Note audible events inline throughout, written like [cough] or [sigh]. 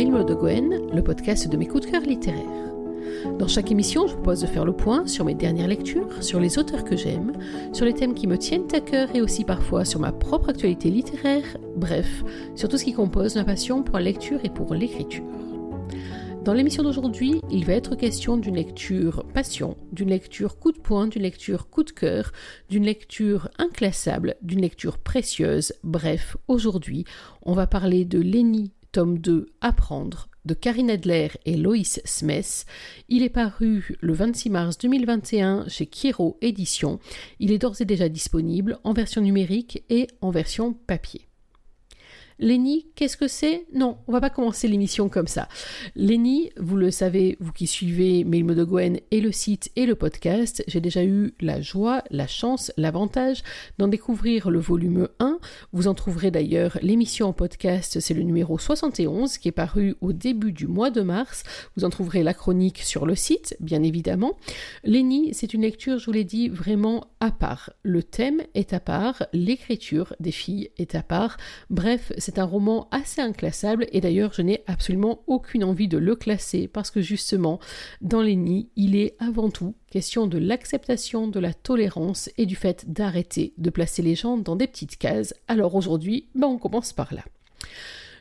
De Gwen, le podcast de mes coups de cœur littéraires. Dans chaque émission, je vous propose de faire le point sur mes dernières lectures, sur les auteurs que j'aime, sur les thèmes qui me tiennent à cœur et aussi parfois sur ma propre actualité littéraire, bref, sur tout ce qui compose ma passion pour la lecture et pour l'écriture. Dans l'émission d'aujourd'hui, il va être question d'une lecture passion, d'une lecture coup de poing, d'une lecture coup de cœur, d'une lecture inclassable, d'une lecture précieuse. Bref, aujourd'hui, on va parler de Lenny, tome 2, Apprendre, de Karine Adler et Loïs Smith. Il est paru le 26 mars 2021 chez Kiro Éditions. Il est d'ores et déjà disponible en version numérique et en version papier. Lenny, qu'est-ce que c'est? Non, on va pas commencer l'émission comme ça. Lenny, vous le savez, vous qui suivez Mail de Gwen et le site et le podcast, j'ai déjà eu la joie, la chance, l'avantage d'en découvrir le volume 1. Vous en trouverez d'ailleurs l'émission en podcast, c'est le numéro 71 qui est paru au début du mois de mars. Vous en trouverez la chronique sur le site, bien évidemment. Lenny, c'est une lecture, je vous l'ai dit, vraiment à part. Le thème est à part, l'écriture des filles est à part. Bref, c'est c'est un roman assez inclassable et d'ailleurs je n'ai absolument aucune envie de le classer parce que justement dans les nids il est avant tout question de l'acceptation, de la tolérance et du fait d'arrêter de placer les gens dans des petites cases. Alors aujourd'hui, ben on commence par là.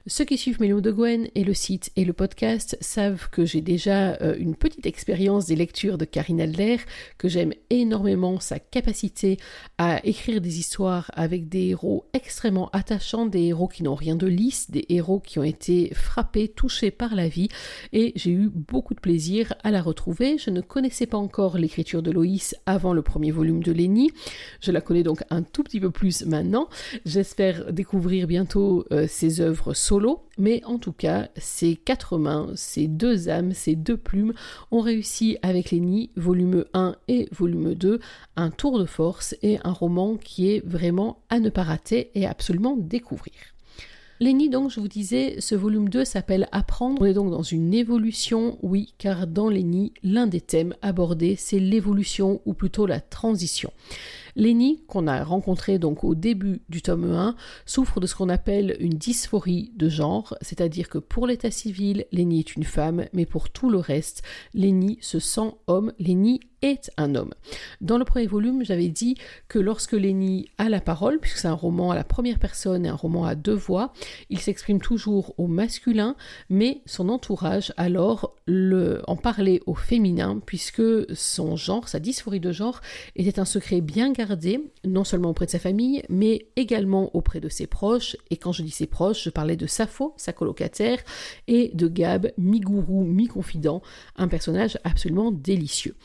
Ceux qui suivent Mélo de Gwen et le site et le podcast savent que j'ai déjà euh, une petite expérience des lectures de Karine Adler, que j'aime énormément sa capacité à écrire des histoires avec des héros extrêmement attachants, des héros qui n'ont rien de lisse, des héros qui ont été frappés, touchés par la vie, et j'ai eu beaucoup de plaisir à la retrouver. Je ne connaissais pas encore l'écriture de Loïs avant le premier volume de Lénie, je la connais donc un tout petit peu plus maintenant. J'espère découvrir bientôt euh, ses œuvres solo, mais en tout cas, ces quatre mains, ces deux âmes, ces deux plumes ont réussi avec les nids, volume 1 et volume 2, un tour de force et un roman qui est vraiment à ne pas rater et absolument découvrir. Lenny, donc, je vous disais, ce volume 2 s'appelle Apprendre. On est donc dans une évolution, oui, car dans Lenny, l'un des thèmes abordés, c'est l'évolution ou plutôt la transition. Lenny, qu'on a rencontré donc au début du tome 1, souffre de ce qu'on appelle une dysphorie de genre, c'est-à-dire que pour l'état civil, Lenny est une femme, mais pour tout le reste, Lenny se sent homme, Lenny est un homme. Dans le premier volume, j'avais dit que lorsque Lenny a la parole, puisque c'est un roman à la première personne et un roman à deux voix, il s'exprime toujours au masculin, mais son entourage alors le, en parlait au féminin, puisque son genre, sa dysphorie de genre, était un secret bien gardé, non seulement auprès de sa famille, mais également auprès de ses proches. Et quand je dis ses proches, je parlais de Sappho, sa colocataire, et de Gab, mi-gourou, mi-confident, un personnage absolument délicieux.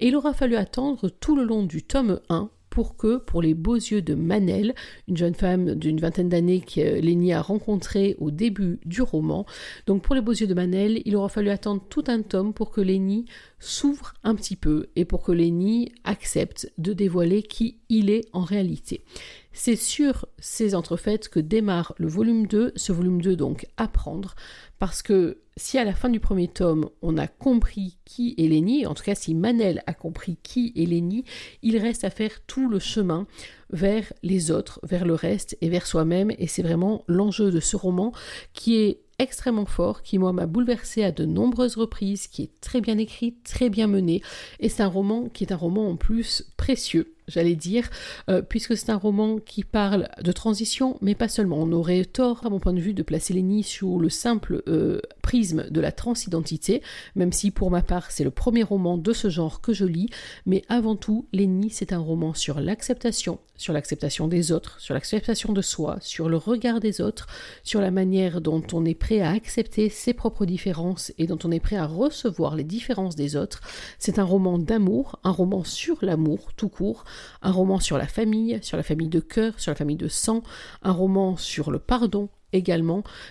Et il aura fallu attendre tout le long du tome 1 pour que, pour les beaux yeux de Manel, une jeune femme d'une vingtaine d'années que Lénie a rencontrée au début du roman, donc pour les beaux yeux de Manel, il aura fallu attendre tout un tome pour que Lénie s'ouvre un petit peu et pour que Lénie accepte de dévoiler qui il est en réalité. C'est sur ces entrefaites que démarre le volume 2, ce volume 2 donc apprendre, parce que si à la fin du premier tome on a compris qui est Lénie, en tout cas si Manel a compris qui est Lénie, il reste à faire tout le chemin vers les autres, vers le reste et vers soi-même, et c'est vraiment l'enjeu de ce roman qui est extrêmement fort, qui moi m'a bouleversé à de nombreuses reprises, qui est très bien écrit, très bien mené, et c'est un roman qui est un roman en plus précieux j'allais dire, euh, puisque c'est un roman qui parle de transition, mais pas seulement. On aurait tort, à mon point de vue, de placer Lenny sous le simple euh, prisme de la transidentité, même si pour ma part c'est le premier roman de ce genre que je lis, mais avant tout, Lenny c'est un roman sur l'acceptation, sur l'acceptation des autres, sur l'acceptation de soi, sur le regard des autres, sur la manière dont on est prêt à accepter ses propres différences et dont on est prêt à recevoir les différences des autres. C'est un roman d'amour, un roman sur l'amour tout court, un roman sur la famille, sur la famille de cœur, sur la famille de sang, un roman sur le pardon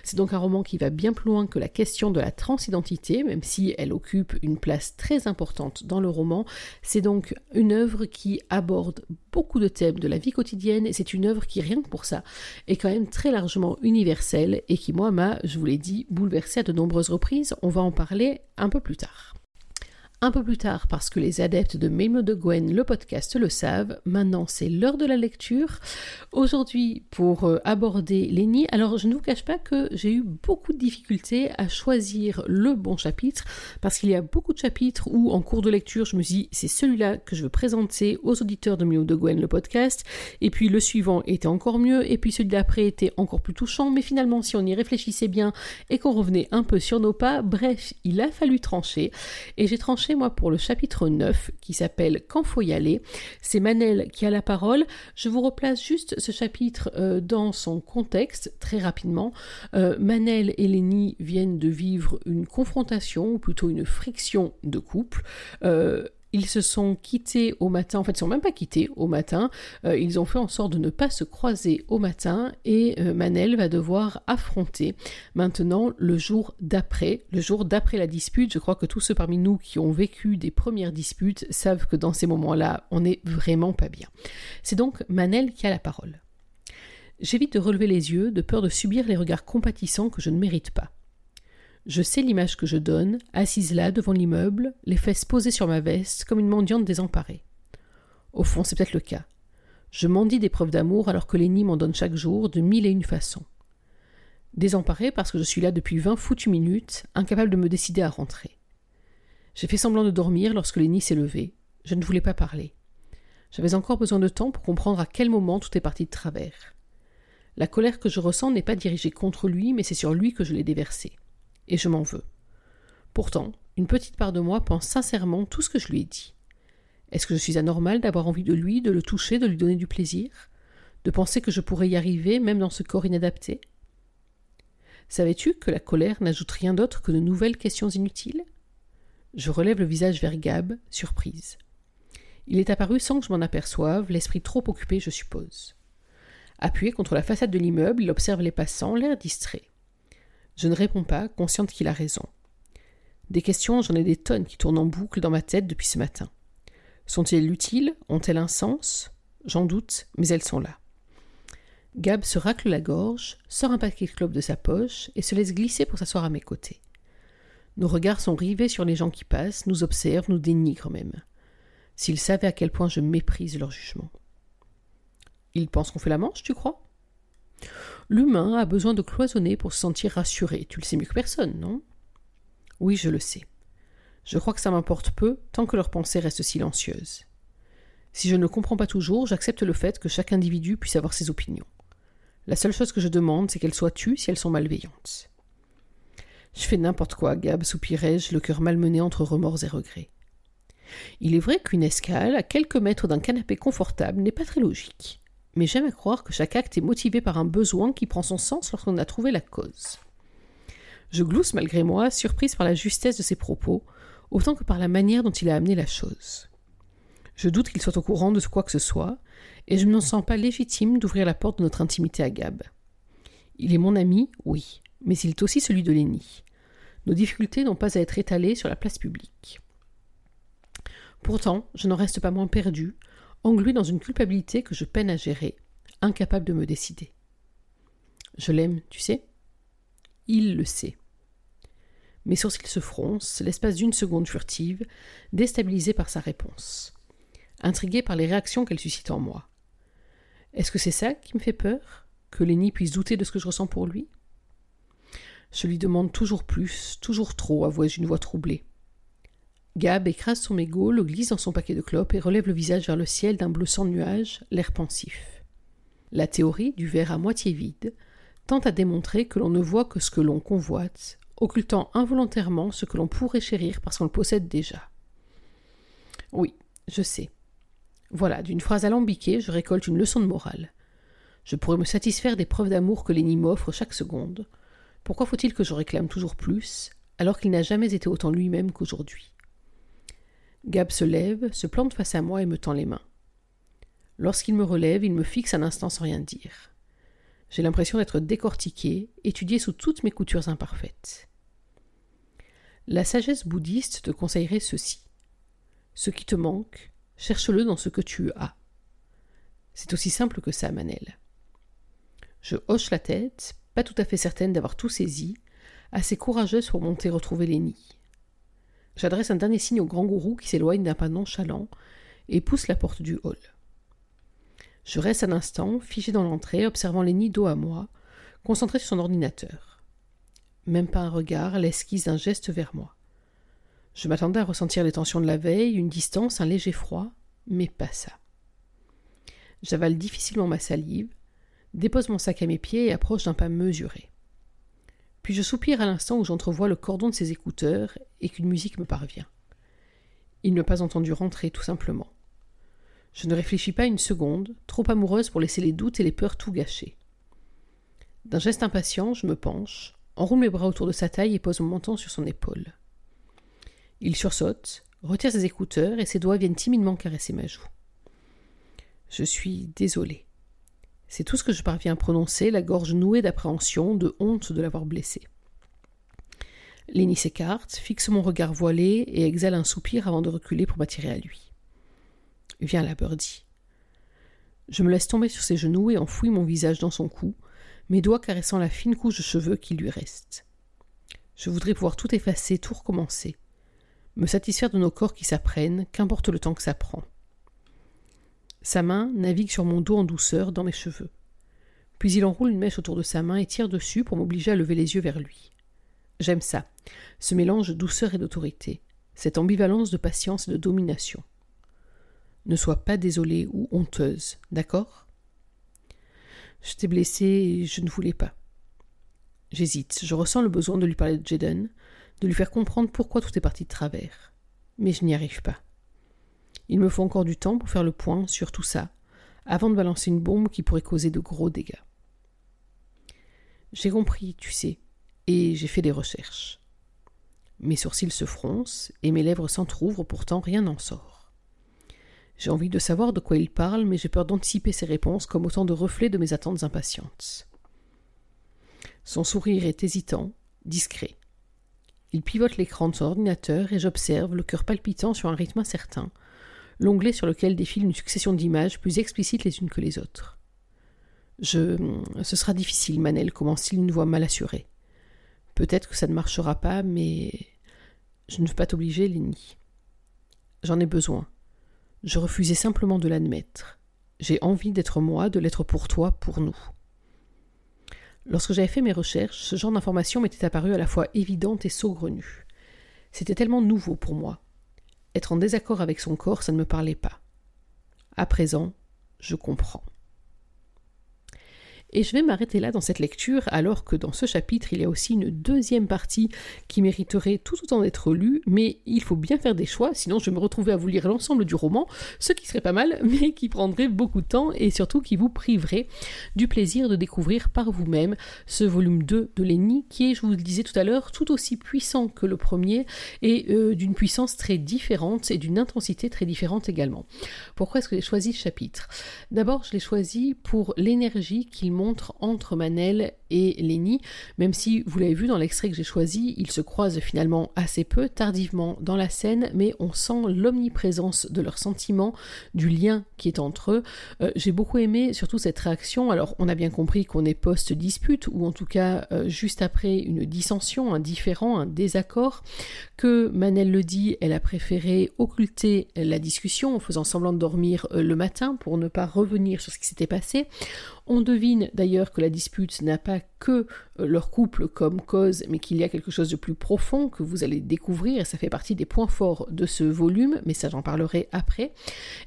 C'est donc un roman qui va bien plus loin que la question de la transidentité, même si elle occupe une place très importante dans le roman. C'est donc une œuvre qui aborde beaucoup de thèmes de la vie quotidienne et c'est une œuvre qui, rien que pour ça, est quand même très largement universelle et qui, moi, m'a, je vous l'ai dit, bouleversée à de nombreuses reprises. On va en parler un peu plus tard. Un peu plus tard parce que les adeptes de Mémo de Gwen, le podcast, le savent. Maintenant, c'est l'heure de la lecture. Aujourd'hui, pour euh, aborder Lenny, alors je ne vous cache pas que j'ai eu beaucoup de difficultés à choisir le bon chapitre parce qu'il y a beaucoup de chapitres où, en cours de lecture, je me dis c'est celui-là que je veux présenter aux auditeurs de Mémo de Gwen, le podcast. Et puis le suivant était encore mieux. Et puis celui d'après était encore plus touchant. Mais finalement, si on y réfléchissait bien et qu'on revenait un peu sur nos pas, bref, il a fallu trancher. Et j'ai tranché moi pour le chapitre 9 qui s'appelle Quand faut y aller. C'est Manel qui a la parole. Je vous replace juste ce chapitre euh, dans son contexte très rapidement. Euh, Manel et Lenny viennent de vivre une confrontation, ou plutôt une friction de couple. Euh, ils se sont quittés au matin, en fait ils ne sont même pas quittés au matin, euh, ils ont fait en sorte de ne pas se croiser au matin et euh, Manel va devoir affronter maintenant le jour d'après, le jour d'après la dispute. Je crois que tous ceux parmi nous qui ont vécu des premières disputes savent que dans ces moments-là, on n'est vraiment pas bien. C'est donc Manel qui a la parole. J'évite de relever les yeux de peur de subir les regards compatissants que je ne mérite pas. Je sais l'image que je donne, assise là devant l'immeuble, les fesses posées sur ma veste, comme une mendiante désemparée. Au fond, c'est peut-être le cas. Je mendie des preuves d'amour alors que Lenny m'en donne chaque jour de mille et une façons. Désemparée parce que je suis là depuis vingt foutues minutes, incapable de me décider à rentrer. J'ai fait semblant de dormir lorsque Lenny s'est levé. Je ne voulais pas parler. J'avais encore besoin de temps pour comprendre à quel moment tout est parti de travers. La colère que je ressens n'est pas dirigée contre lui, mais c'est sur lui que je l'ai déversée et je m'en veux. Pourtant, une petite part de moi pense sincèrement tout ce que je lui ai dit. Est-ce que je suis anormal d'avoir envie de lui, de le toucher, de lui donner du plaisir? De penser que je pourrais y arriver même dans ce corps inadapté? Savais-tu que la colère n'ajoute rien d'autre que de nouvelles questions inutiles? Je relève le visage vers Gab, surprise. Il est apparu sans que je m'en aperçoive, l'esprit trop occupé, je suppose. Appuyé contre la façade de l'immeuble, il observe les passants, l'air distrait. Je ne réponds pas, consciente qu'il a raison. Des questions, j'en ai des tonnes qui tournent en boucle dans ma tête depuis ce matin. Sont-elles utiles? Ont-elles un sens? J'en doute, mais elles sont là. Gab se racle la gorge, sort un paquet de clopes de sa poche et se laisse glisser pour s'asseoir à mes côtés. Nos regards sont rivés sur les gens qui passent, nous observent, nous dénigrent même. S'ils savaient à quel point je méprise leur jugement. Ils pensent qu'on fait la manche, tu crois? L'humain a besoin de cloisonner pour se sentir rassuré. Tu le sais mieux que personne, non? Oui, je le sais. Je crois que ça m'importe peu tant que leurs pensées restent silencieuses. Si je ne comprends pas toujours, j'accepte le fait que chaque individu puisse avoir ses opinions. La seule chose que je demande, c'est qu'elles soient tues si elles sont malveillantes. Je fais n'importe quoi, Gab, soupirai-je, le cœur malmené entre remords et regrets. Il est vrai qu'une escale, à quelques mètres d'un canapé confortable, n'est pas très logique mais j'aime à croire que chaque acte est motivé par un besoin qui prend son sens lorsqu'on a trouvé la cause. Je glousse malgré moi, surprise par la justesse de ses propos, autant que par la manière dont il a amené la chose. Je doute qu'il soit au courant de quoi que ce soit, et je ne me sens pas légitime d'ouvrir la porte de notre intimité à Gab. Il est mon ami, oui, mais il est aussi celui de Lenny. Nos difficultés n'ont pas à être étalées sur la place publique. Pourtant, je n'en reste pas moins perdu, englué dans une culpabilité que je peine à gérer, incapable de me décider. Je l'aime, tu sais Il le sait. Mes sourcils se froncent, l'espace d'une seconde furtive, déstabilisé par sa réponse, intrigué par les réactions qu'elle suscite en moi. Est-ce que c'est ça qui me fait peur Que Lenny puisse douter de ce que je ressens pour lui? Je lui demande toujours plus, toujours trop, avoue-je d'une voix troublée. Gab écrase son mégot, le glisse dans son paquet de clopes et relève le visage vers le ciel d'un bleu sans nuage, l'air pensif. La théorie du verre à moitié vide tente à démontrer que l'on ne voit que ce que l'on convoite, occultant involontairement ce que l'on pourrait chérir parce qu'on le possède déjà. Oui, je sais. Voilà, d'une phrase alambiquée, je récolte une leçon de morale. Je pourrais me satisfaire des preuves d'amour que Lenny m'offre chaque seconde. Pourquoi faut-il que je réclame toujours plus, alors qu'il n'a jamais été autant lui-même qu'aujourd'hui? Gab se lève, se plante face à moi et me tend les mains. Lorsqu'il me relève, il me fixe un instant sans rien dire. J'ai l'impression d'être décortiqué, étudié sous toutes mes coutures imparfaites. La sagesse bouddhiste te conseillerait ceci. Ce qui te manque, cherche-le dans ce que tu as. C'est aussi simple que ça, Manel. Je hoche la tête, pas tout à fait certaine d'avoir tout saisi, assez courageuse pour monter retrouver les nids. J'adresse un dernier signe au grand gourou qui s'éloigne d'un pas nonchalant et pousse la porte du hall. Je reste un instant, figé dans l'entrée, observant Lenny dos à moi, concentré sur son ordinateur. Même pas un regard, l'esquisse d'un geste vers moi. Je m'attendais à ressentir les tensions de la veille, une distance, un léger froid, mais pas ça. J'avale difficilement ma salive, dépose mon sac à mes pieds et approche d'un pas mesuré. Puis je soupire à l'instant où j'entrevois le cordon de ses écouteurs et qu'une musique me parvient. Il ne m'a pas entendu rentrer, tout simplement. Je ne réfléchis pas une seconde, trop amoureuse pour laisser les doutes et les peurs tout gâcher. D'un geste impatient, je me penche, enroule mes bras autour de sa taille et pose mon menton sur son épaule. Il sursaute, retire ses écouteurs et ses doigts viennent timidement caresser ma joue. Je suis désolée. C'est tout ce que je parviens à prononcer, la gorge nouée d'appréhension, de honte de l'avoir blessé. Lenny s'écarte, fixe mon regard voilé et exhale un soupir avant de reculer pour m'attirer à lui. Viens là, Birdie. Je me laisse tomber sur ses genoux et enfouis mon visage dans son cou, mes doigts caressant la fine couche de cheveux qui lui reste. Je voudrais pouvoir tout effacer, tout recommencer, me satisfaire de nos corps qui s'apprennent, qu'importe le temps que ça prend. Sa main navigue sur mon dos en douceur dans mes cheveux. Puis il enroule une mèche autour de sa main et tire dessus pour m'obliger à lever les yeux vers lui. J'aime ça, ce mélange de douceur et d'autorité, cette ambivalence de patience et de domination. Ne sois pas désolée ou honteuse, d'accord? Je t'ai blessée et je ne voulais pas. J'hésite, je ressens le besoin de lui parler de Jaden, de lui faire comprendre pourquoi tout est parti de travers. Mais je n'y arrive pas. Il me faut encore du temps pour faire le point sur tout ça, avant de balancer une bombe qui pourrait causer de gros dégâts. J'ai compris, tu sais, et j'ai fait des recherches. Mes sourcils se froncent et mes lèvres s'entr'ouvrent, pourtant rien n'en sort. J'ai envie de savoir de quoi il parle, mais j'ai peur d'anticiper ses réponses comme autant de reflets de mes attentes impatientes. Son sourire est hésitant, discret. Il pivote l'écran de son ordinateur et j'observe, le cœur palpitant sur un rythme incertain, l'onglet sur lequel défile une succession d'images plus explicites les unes que les autres. Je. Ce sera difficile, Manel, commence-t-il une voix mal assurée. Peut-être que ça ne marchera pas, mais. Je ne veux pas t'obliger, Lenny. J'en ai besoin. Je refusais simplement de l'admettre. J'ai envie d'être moi, de l'être pour toi, pour nous. Lorsque j'avais fait mes recherches, ce genre d'information m'était apparu à la fois évidente et saugrenue. C'était tellement nouveau pour moi. Être en désaccord avec son corps, ça ne me parlait pas. À présent, je comprends. Et je vais m'arrêter là dans cette lecture, alors que dans ce chapitre, il y a aussi une deuxième partie qui mériterait tout autant d'être lue, mais il faut bien faire des choix, sinon je vais me retrouver à vous lire l'ensemble du roman, ce qui serait pas mal, [laughs] mais qui prendrait beaucoup de temps et surtout qui vous priverait du plaisir de découvrir par vous-même ce volume 2 de Lenny, qui est, je vous le disais tout à l'heure, tout aussi puissant que le premier et euh, d'une puissance très différente et d'une intensité très différente également. Pourquoi est-ce que j'ai choisi ce chapitre? D'abord, je l'ai choisi pour l'énergie qu'il montre entre Manel et Lenny, même si vous l'avez vu dans l'extrait que j'ai choisi, ils se croisent finalement assez peu, tardivement dans la scène, mais on sent l'omniprésence de leurs sentiments, du lien qui est entre eux. Euh, j'ai beaucoup aimé surtout cette réaction, alors on a bien compris qu'on est post-dispute, ou en tout cas euh, juste après une dissension, un différent, un désaccord, que Manel le dit, elle a préféré occulter la discussion en faisant semblant de dormir euh, le matin pour ne pas revenir sur ce qui s'était passé. On devine d'ailleurs que la dispute n'a pas que euh, leur couple comme cause, mais qu'il y a quelque chose de plus profond que vous allez découvrir, et ça fait partie des points forts de ce volume, mais ça j'en parlerai après.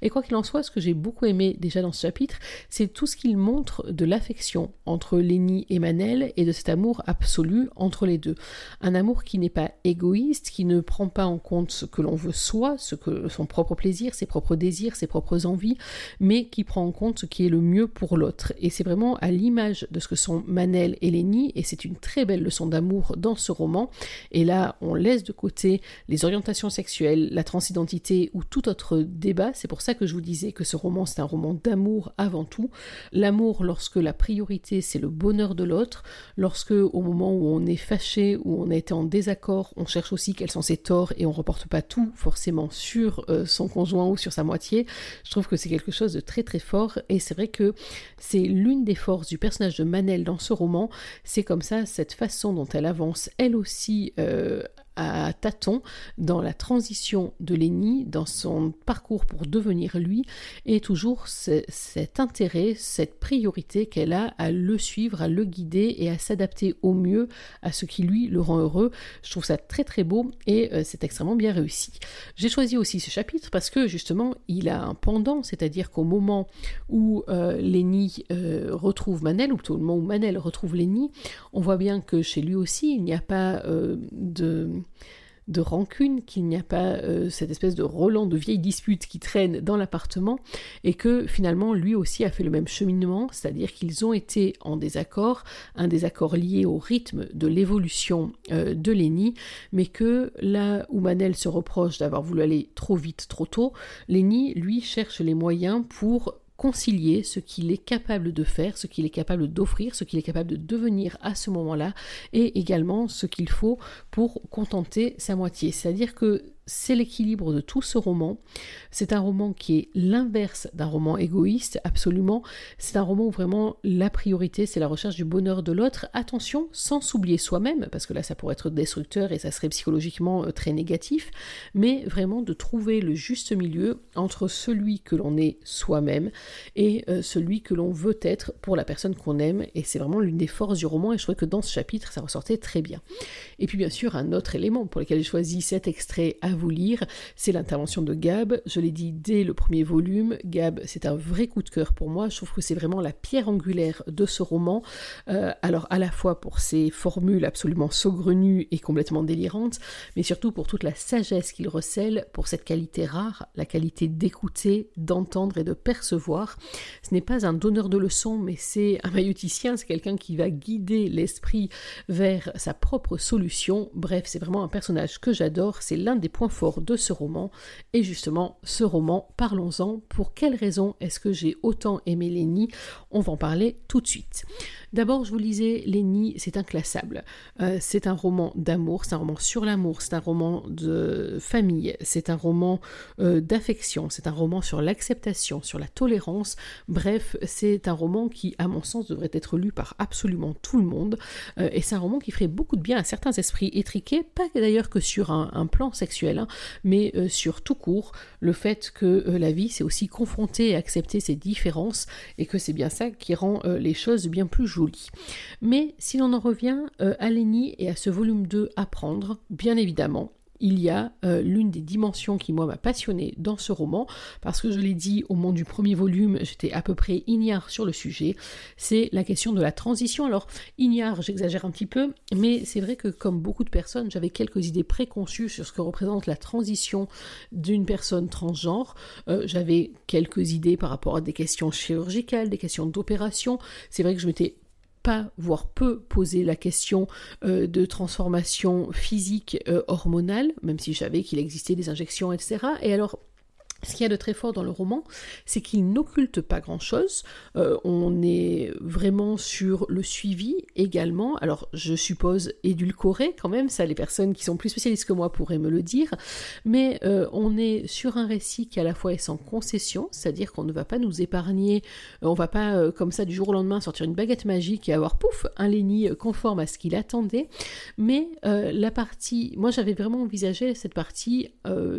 Et quoi qu'il en soit, ce que j'ai beaucoup aimé déjà dans ce chapitre, c'est tout ce qu'il montre de l'affection entre Lenny et Manel, et de cet amour absolu entre les deux. Un amour qui n'est pas égoïste, qui ne prend pas en compte ce que l'on veut soi, ce que son propre plaisir, ses propres désirs, ses propres envies, mais qui prend en compte ce qui est le mieux pour l'autre. Et c'est vraiment à l'image de ce que sont Manel et Lenny, et c'est une très belle leçon d'amour dans ce roman. Et là, on laisse de côté les orientations sexuelles, la transidentité ou tout autre débat. C'est pour ça que je vous disais que ce roman, c'est un roman d'amour avant tout. L'amour lorsque la priorité, c'est le bonheur de l'autre, lorsque au moment où on est fâché, où on a été en désaccord, on cherche aussi quels sont ses torts et on reporte pas tout forcément sur euh, son conjoint ou sur sa moitié. Je trouve que c'est quelque chose de très très fort et c'est vrai que c'est l'une des forces du personnage de Manel dans ce roman, c'est comme ça, cette façon dont elle avance, elle aussi, euh, à tâtons dans la transition de Lenny, dans son parcours pour devenir lui, et toujours cet intérêt, cette priorité qu'elle a à le suivre, à le guider et à s'adapter au mieux à ce qui lui le rend heureux. Je trouve ça très très beau et euh, c'est extrêmement bien réussi. J'ai choisi aussi ce chapitre parce que justement il a un pendant, c'est-à-dire qu'au moment où euh, Lenny euh, retrouve Manel, ou plutôt au moment où Manel retrouve Lenny, on voit bien que chez lui aussi il n'y a pas de de rancune, qu'il n'y a pas euh, cette espèce de Roland de vieilles disputes qui traînent dans l'appartement, et que finalement lui aussi a fait le même cheminement, c'est-à-dire qu'ils ont été en désaccord, un désaccord lié au rythme de l'évolution euh, de Lenny, mais que là où Manel se reproche d'avoir voulu aller trop vite, trop tôt, Lenny, lui, cherche les moyens pour concilier ce qu'il est capable de faire, ce qu'il est capable d'offrir, ce qu'il est capable de devenir à ce moment-là, et également ce qu'il faut pour contenter sa moitié. C'est-à-dire que c'est l'équilibre de tout ce roman. C'est un roman qui est l'inverse d'un roman égoïste, absolument. C'est un roman où vraiment la priorité, c'est la recherche du bonheur de l'autre. Attention, sans s'oublier soi-même, parce que là, ça pourrait être destructeur et ça serait psychologiquement euh, très négatif, mais vraiment de trouver le juste milieu entre celui que l'on est soi-même et euh, celui que l'on veut être pour la personne qu'on aime. Et c'est vraiment l'une des forces du roman, et je trouvais que dans ce chapitre, ça ressortait très bien. Et puis, bien sûr, un autre élément pour lequel j'ai choisi cet extrait vous lire, c'est l'intervention de Gab. Je l'ai dit dès le premier volume, Gab, c'est un vrai coup de cœur pour moi. Je trouve que c'est vraiment la pierre angulaire de ce roman. Euh, alors à la fois pour ses formules absolument saugrenues et complètement délirantes, mais surtout pour toute la sagesse qu'il recèle, pour cette qualité rare, la qualité d'écouter, d'entendre et de percevoir. Ce n'est pas un donneur de leçons, mais c'est un maïoticien, c'est quelqu'un qui va guider l'esprit vers sa propre solution. Bref, c'est vraiment un personnage que j'adore. C'est l'un des points fort de ce roman. Et justement, ce roman, parlons-en. Pour quelles raisons est-ce que j'ai autant aimé Lenny On va en parler tout de suite. D'abord, je vous lisais Lenny, c'est inclassable. Euh, c'est un roman d'amour, c'est un roman sur l'amour, c'est un roman de famille, c'est un roman euh, d'affection, c'est un roman sur l'acceptation, sur la tolérance. Bref, c'est un roman qui, à mon sens, devrait être lu par absolument tout le monde. Euh, et c'est un roman qui ferait beaucoup de bien à certains esprits étriqués, pas d'ailleurs que sur un, plan sexuel, hein, mais sur tout court, le fait que la vie, c'est aussi confronter et accepter ses différences, et que c'est bien ça qui rend les choses bien plus mais si l'on en revient euh, à Lenny et à ce volume 2 Apprendre, bien évidemment, il y a euh, l'une des dimensions qui, moi, m'a passionné dans ce roman, parce que je l'ai dit au moment du premier volume, j'étais à peu près ignare sur le sujet, c'est la question de la transition. Alors, ignare, j'exagère un petit peu, mais c'est vrai que, comme beaucoup de personnes, j'avais quelques idées préconçues sur ce que représente la transition d'une personne transgenre. Euh, j'avais quelques idées par rapport à des questions chirurgicales, des questions d'opération. C'est vrai que je m'étais pas, voire peu poser la question euh, de transformation physique euh, hormonale, même si je savais qu'il existait des injections, etc. Et alors, ce qu'il y a de très fort dans le roman, c'est qu'il n'occulte pas grand-chose. Euh, on est vraiment sur le suivi également. Alors, je suppose édulcoré quand même, ça les personnes qui sont plus spécialistes que moi pourraient me le dire. Mais euh, on est sur un récit qui à la fois est sans concession, c'est-à-dire qu'on ne va pas nous épargner, euh, on va pas comme ça du jour au lendemain sortir une baguette magique et avoir pouf un Lenny conforme à ce qu'il attendait. Mais la partie, moi j'avais vraiment envisagé cette partie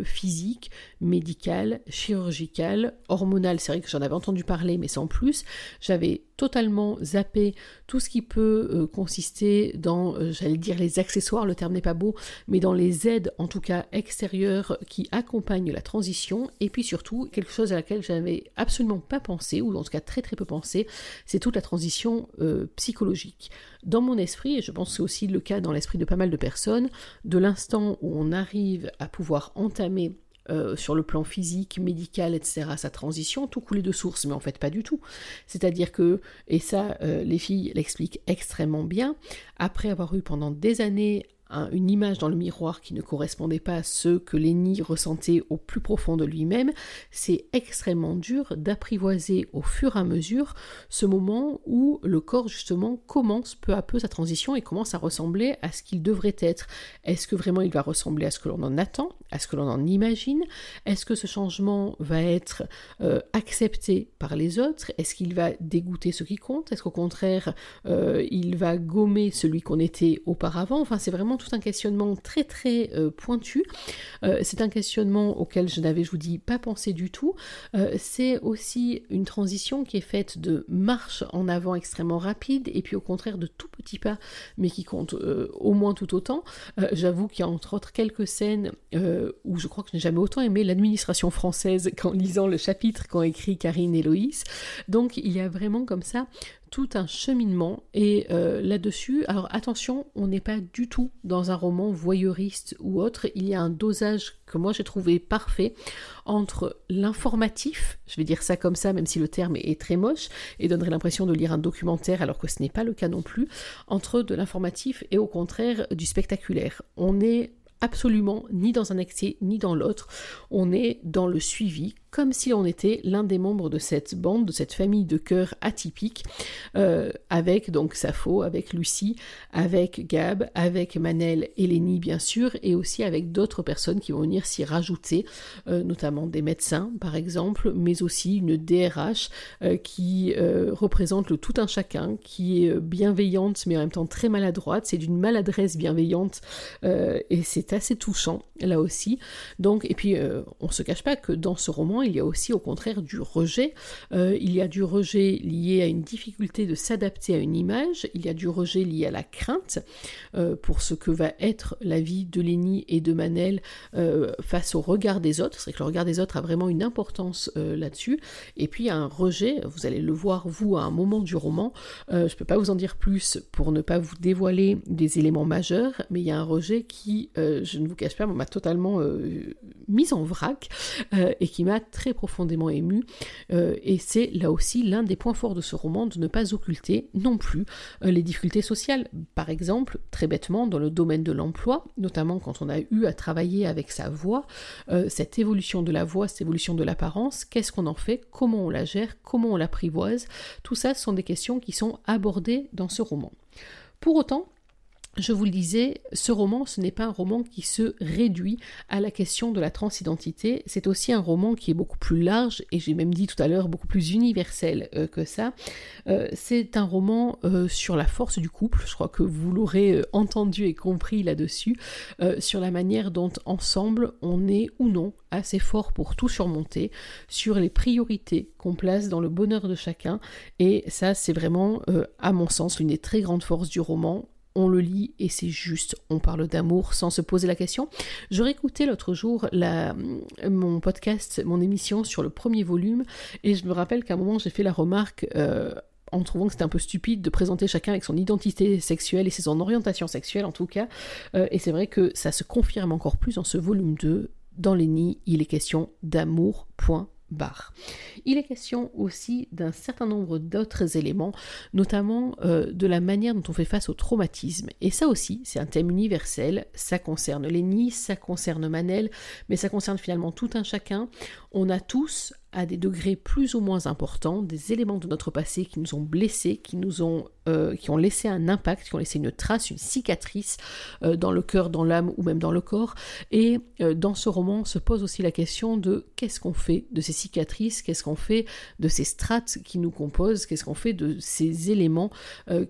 physique, médicale chirurgicale, hormonale, c'est vrai que j'en avais entendu parler, mais sans plus. J'avais totalement zappé tout ce qui peut euh, consister dans, euh, j'allais dire les accessoires, le terme n'est pas beau, mais dans les aides, en tout cas extérieures, qui accompagnent la transition. Et puis surtout, quelque chose à laquelle j'avais absolument pas pensé, ou en tout cas très très peu pensé, c'est toute la transition euh, psychologique. Dans mon esprit, et je pense que c'est aussi le cas dans l'esprit de pas mal de personnes, de l'instant où on arrive à pouvoir entamer euh, sur le plan physique, médical, etc., sa transition, tout coulait de source, mais en fait pas du tout. C'est-à-dire que, et ça, euh, les filles l'expliquent extrêmement bien, après avoir eu pendant des années une image dans le miroir qui ne correspondait pas à ce que Lenny ressentait au plus profond de lui-même, c'est extrêmement dur d'apprivoiser au fur et à mesure ce moment où le corps justement commence peu à peu sa transition et commence à ressembler à ce qu'il devrait être. Est-ce que vraiment il va ressembler à ce que l'on en attend, à ce que l'on en imagine? Est-ce que ce changement va être euh, accepté par les autres? Est-ce qu'il va dégoûter ce qui compte? Est-ce qu'au contraire euh, il va gommer celui qu'on était auparavant? Enfin c'est vraiment tout un questionnement très très pointu. c'est un questionnement auquel je n'avais, je vous dis, pas pensé du tout. c'est aussi une transition qui est faite de marche en avant extrêmement rapide et puis au contraire de tout petits pas, mais qui compte au moins tout autant. J'avoue qu'il y a entre autres quelques scènes où je crois que je n'ai jamais autant aimé l'administration française qu'en lisant le chapitre qu'ont écrit Karine et Loïs. Donc il y a vraiment comme ça tout un cheminement et euh, là-dessus, alors attention, on n'est pas du tout dans un roman voyeuriste ou autre, il y a un dosage que moi j'ai trouvé parfait entre l'informatif, je vais dire ça comme ça même si le terme est très moche et donnerait l'impression de lire un documentaire alors que ce n'est pas le cas non plus, entre de l'informatif et au contraire du spectaculaire. On est absolument ni dans un excès ni dans l'autre. On est dans le suivi, comme si on était l'un des membres de cette bande, de cette famille de cœurs atypique, euh, avec donc Sappho, avec Lucie, avec Gab, avec Manel et Lénie bien sûr, et aussi avec d'autres personnes qui vont venir s'y rajouter, euh, notamment des médecins par exemple, mais aussi une DRH euh, qui représente le tout un chacun, qui est bienveillante mais en même temps très maladroite, c'est d'une maladresse bienveillante et c'est assez touchant là aussi. Donc, et puis on se cache pas que dans ce roman, il y a aussi au contraire du rejet. Euh, il y a du rejet lié à une difficulté de s'adapter à une image, il y a du rejet lié à la crainte euh, pour ce que va être la vie de Lénie et de Manel euh, face au regard des autres. C'est que le regard des autres a vraiment une importance là-dessus. Et puis il y a un rejet, vous allez le voir vous à un moment du roman. je ne peux pas vous en dire plus pour ne pas vous dévoiler des éléments majeurs, mais il y a un rejet qui, je ne vous cache pas, totalement mise en vrac et qui m'a très profondément ému. Euh, et c'est là aussi l'un des points forts de ce roman de ne pas occulter non plus euh, les difficultés sociales. Par exemple, très bêtement, dans le domaine de l'emploi, notamment quand on a eu à travailler avec sa voix, euh, cette évolution de la voix, cette évolution de l'apparence, qu'est-ce qu'on en fait, comment on la gère, comment on l'apprivoise, tout ça sont des questions qui sont abordées dans ce roman. Pour autant, je vous le disais, ce roman, ce n'est pas un roman qui se réduit à la question de la transidentité, c'est aussi un roman qui est beaucoup plus large, et j'ai même dit tout à l'heure beaucoup plus universel euh, que ça. Euh, c'est un roman euh, sur la force du couple, je crois que vous l'aurez entendu et compris là-dessus, sur la manière dont ensemble on est ou non assez fort pour tout surmonter, sur les priorités qu'on place dans le bonheur de chacun, et ça c'est vraiment, à mon sens, l'une des très grandes forces du roman on le lit et c'est juste, on parle d'amour sans se poser la question. J'aurais écouté l'autre jour mon podcast, mon émission sur le premier volume, et je me rappelle qu'à un moment j'ai fait la remarque euh, en trouvant que c'était un peu stupide de présenter chacun avec son identité sexuelle et son orientation sexuelle en tout cas. Euh, et c'est vrai que ça se confirme encore plus dans ce volume 2. Dans les nids, il est question d'amour, point Il est question aussi d'un certain nombre d'autres éléments, notamment euh, de la manière dont on fait face au traumatisme. Et ça aussi, c'est un thème universel, ça concerne Lénie, ça concerne Manel, mais ça concerne finalement tout un chacun. On a tous à des degrés plus ou moins importants, des éléments de notre passé qui nous ont blessés, qui nous ont, euh, qui ont laissé un impact, qui ont laissé une trace, une cicatrice euh, dans le cœur, dans l'âme ou même dans le corps. Et euh, dans ce roman se pose aussi la question de qu'est-ce qu'on fait de ces cicatrices, qu'est-ce qu'on fait de ces strates qui nous composent, qu'est-ce qu'on fait de ces éléments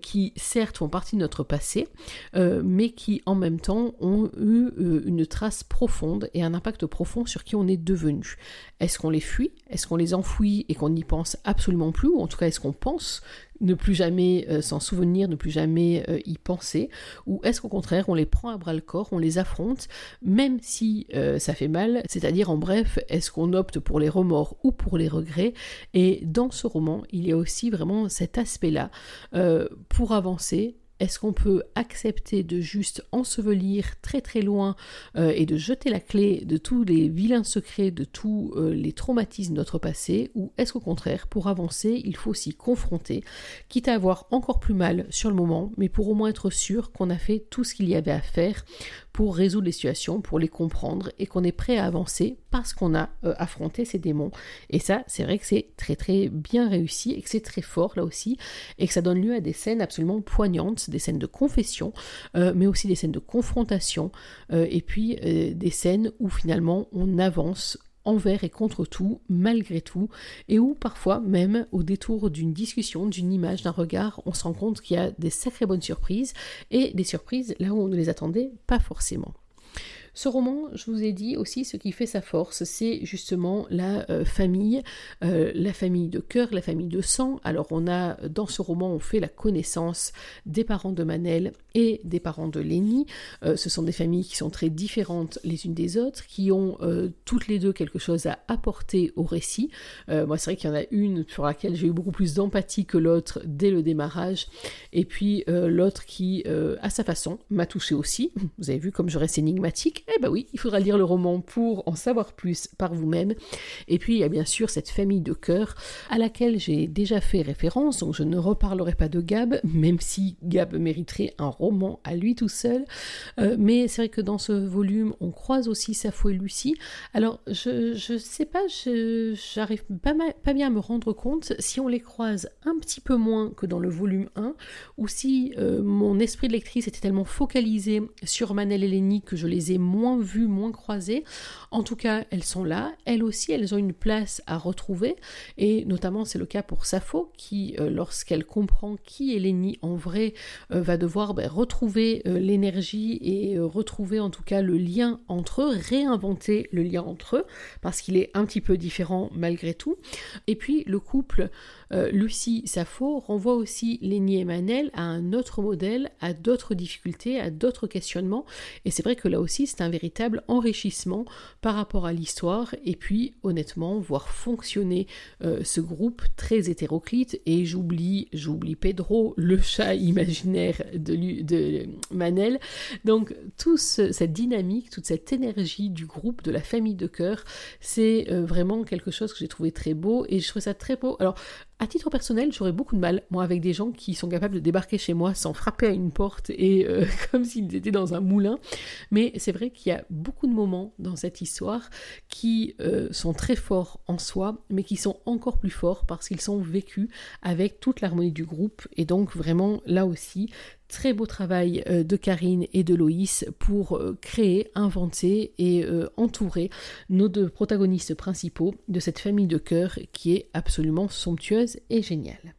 qui certes font partie de notre passé, mais qui en même temps ont eu une trace profonde et un impact profond sur qui on est devenu. Est-ce qu'on les fuit? Est-ce qu'on les enfouit et qu'on n'y pense absolument plus Ou en tout cas, est-ce qu'on pense ne plus jamais euh, s'en souvenir, ne plus jamais euh, y penser Ou est-ce qu'au contraire, on les prend à bras le corps, on les affronte, même si euh, ça fait mal? C'est-à-dire, en bref, est-ce qu'on opte pour les remords ou pour les regrets? Et dans ce roman, il y a aussi vraiment cet aspect-là. pour avancer, est-ce qu'on peut accepter de juste ensevelir très très loin euh, et de jeter la clé de tous les vilains secrets, de tous euh, les traumatismes de notre passé Ou est-ce qu'au contraire, pour avancer, il faut s'y confronter, quitte à avoir encore plus mal sur le moment, mais pour au moins être sûr qu'on a fait tout ce qu'il y avait à faire pour résoudre les situations, pour les comprendre et qu'on est prêt à avancer parce qu'on a euh, affronté ces démons. Et ça, c'est vrai que c'est très très bien réussi et que c'est très fort là aussi et que ça donne lieu à des scènes absolument poignantes, des scènes de confession, euh, mais aussi des scènes de confrontation euh, et puis des scènes où finalement on avance envers et contre tout, malgré tout, et où parfois même au détour d'une discussion, d'une image, d'un regard, on se rend compte qu'il y a des sacrées bonnes surprises, et des surprises là où on ne les attendait pas forcément. Ce roman, je vous ai dit aussi, ce qui fait sa force, c'est justement la euh, famille, euh, la famille de cœur, la famille de sang. Alors on a, dans ce roman, on fait la connaissance des parents de Manel et des parents de Lénie. Euh, ce sont des familles qui sont très différentes les unes des autres, qui ont toutes les deux quelque chose à apporter au récit. moi, c'est vrai qu'il y en a une sur laquelle j'ai eu beaucoup plus d'empathie que l'autre dès le démarrage, et puis l'autre qui, à sa façon, m'a touché aussi. Vous avez vu comme je reste énigmatique. Eh ben oui, il faudra lire le roman pour en savoir plus par vous-même. Et puis il y a bien sûr cette famille de cœur à laquelle j'ai déjà fait référence, donc je ne reparlerai pas de Gab, même si Gab mériterait un roman à lui tout seul. Euh, mais c'est vrai que dans ce volume, on croise aussi Sappho et Lucie. Alors je, je sais pas, j'arrive pas, pas bien à me rendre compte si on les croise un petit peu moins que dans le volume 1, ou si euh, mon esprit de lectrice était tellement focalisé sur Manel et Lénie que je les ai moins vues, moins croisées. En tout cas, elles sont là. Elles aussi, elles ont une place à retrouver. Et notamment, c'est le cas pour Sappho, qui, euh, lorsqu'elle comprend qui est Lénie en vrai, euh, va devoir ben, retrouver euh, l'énergie et retrouver en tout cas le lien entre eux, réinventer le lien entre eux, parce qu'il est un petit peu différent malgré tout. Et puis, le couple Lucie Sappho renvoie aussi Lénie et Manel à un autre modèle, à d'autres difficultés, à d'autres questionnements. Et c'est vrai que là aussi, c'est un véritable enrichissement par rapport à l'histoire et puis honnêtement voir fonctionner euh, ce groupe très hétéroclite. Et j'oublie j'oublie Pedro le chat imaginaire de, de Manel. Donc toute cette dynamique toute cette énergie du groupe de la famille de cœur c'est euh, vraiment quelque chose que j'ai trouvé très beau. Et je trouve ça très beau. Alors à titre personnel, j'aurais beaucoup de mal, moi, avec des gens qui sont capables de débarquer chez moi sans frapper à une porte et euh, [laughs] comme s'ils étaient dans un moulin. Mais c'est vrai qu'il y a beaucoup de moments dans cette histoire qui euh, sont très forts en soi, mais qui sont encore plus forts parce qu'ils sont vécus avec toute l'harmonie du groupe. Et donc vraiment, là aussi, très beau travail euh, de Karine et de Loïs pour euh, créer, inventer et euh, entourer nos deux protagonistes principaux de cette famille de cœur qui est absolument somptueuse et géniale.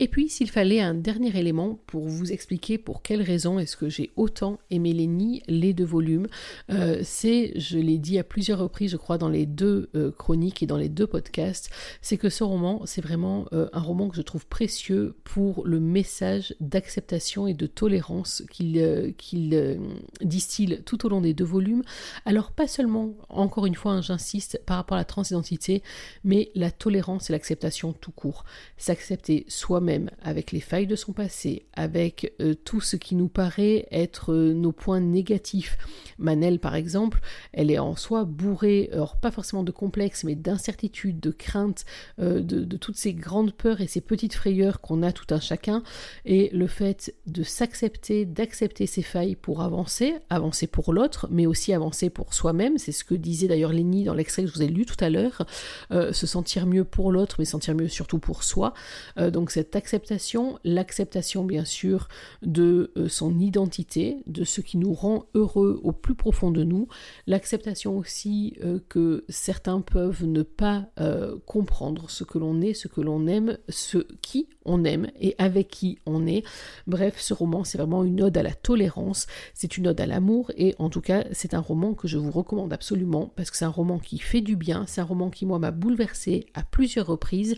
Et puis, s'il fallait un dernier élément pour vous expliquer pour quelles raisons est-ce que j'ai autant aimé Lenny, les deux volumes, euh, c'est, je l'ai dit à plusieurs reprises, je crois, dans les deux euh, chroniques et dans les deux podcasts, c'est que ce roman, c'est vraiment euh, un roman que je trouve précieux pour le message d'acceptation et de tolérance qu'il distille tout au long des deux volumes. Alors, pas seulement, encore une fois, hein, j'insiste, par rapport à la transidentité, mais la tolérance et l'acceptation tout court. S'accepter soi même avec les failles de son passé, avec euh, tout ce qui nous paraît être euh, nos points négatifs. Manel, par exemple, elle est en soi bourrée, alors pas forcément de complexes, mais d'incertitudes, de craintes, euh, de, toutes ces grandes peurs et ces petites frayeurs qu'on a tout un chacun. Et le fait de s'accepter, d'accepter ses failles pour avancer, avancer pour l'autre, mais aussi avancer pour soi-même, c'est ce que disait d'ailleurs Lenny dans l'extrait que je vous ai lu tout à l'heure, se sentir mieux pour l'autre, mais sentir mieux surtout pour soi. donc cette acceptation, l'acceptation bien sûr de euh, son identité, de ce qui nous rend heureux au plus profond de nous, l'acceptation aussi euh, que certains peuvent ne pas euh, comprendre ce que l'on est, ce que l'on aime, ce qui on aime et avec qui on est. Bref, ce roman c'est vraiment une ode à la tolérance, c'est une ode à l'amour et en tout cas c'est un roman que je vous recommande absolument parce que c'est un roman qui fait du bien, c'est un roman qui moi m'a bouleversé à plusieurs reprises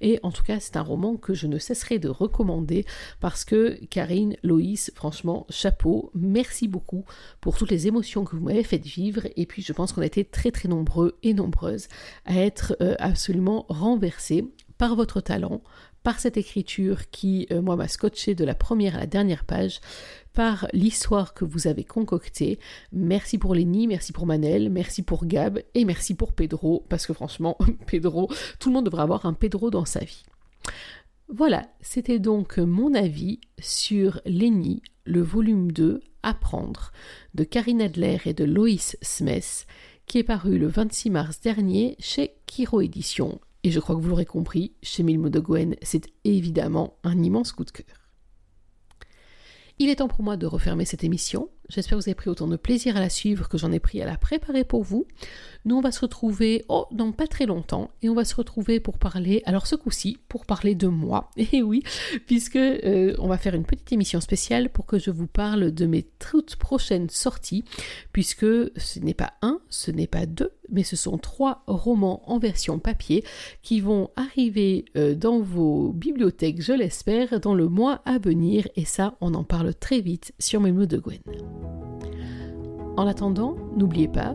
et en tout cas c'est un roman que je ne cesserai de recommander parce que Karine, Loïs, franchement, chapeau, merci beaucoup pour toutes les émotions que vous m'avez faites vivre et puis je pense qu'on a été très très nombreux et nombreuses à être euh, absolument renversés par votre talent, par cette écriture qui, euh, moi, m'a scotché de la première à la dernière page, par l'histoire que vous avez concoctée. Merci pour Lenny, merci pour Manel, merci pour Gab et merci pour Pedro, parce que franchement, [laughs] Pedro, tout le monde devrait avoir un Pedro dans sa vie. Voilà, c'était donc mon avis sur Lenny, le volume 2, Apprendre, de Karine Adler et de Loïs Smith, qui est paru le 26 mars dernier chez Kiro Éditions. Et je crois que vous l'aurez compris, chez Milmo de Gwen, c'est évidemment un immense coup de cœur. Il est temps pour moi de refermer cette émission. J'espère que vous avez pris autant de plaisir à la suivre que j'en ai pris à la préparer pour vous. Nous, on va se retrouver oh, dans pas très longtemps et on va se retrouver pour parler, alors ce coup-ci, pour parler de moi. [laughs] Et oui, puisque euh, on va faire une petite émission spéciale pour que je vous parle de mes toutes prochaines sorties, puisque ce n'est pas un, ce n'est pas deux, mais ce sont trois romans en version papier qui vont arriver euh, dans vos bibliothèques, je l'espère, dans le mois à venir. Et ça, on en parle très vite sur mots de Gwen. En attendant, n'oubliez pas